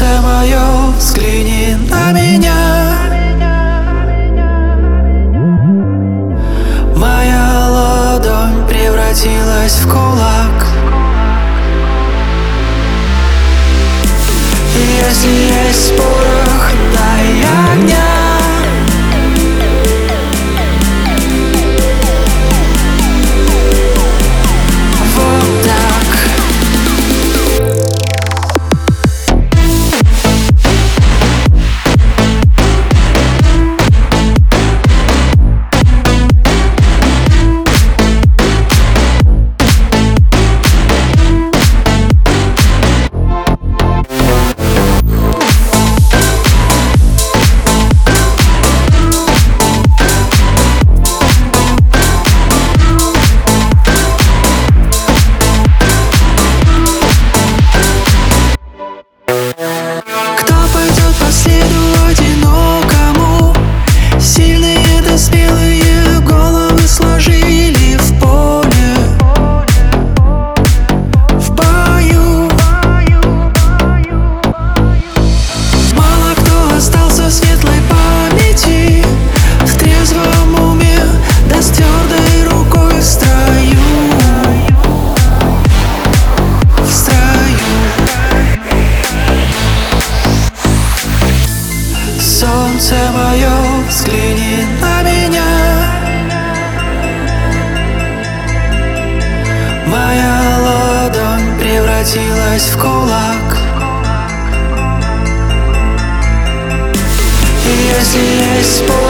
Сердце мое, взгляни на меня. Моя ладонь превратилась в кулак. Если есть порох, дай огня Солнце мое, взгляни на меня. Моя ладонь превратилась в кулак. И если есть боль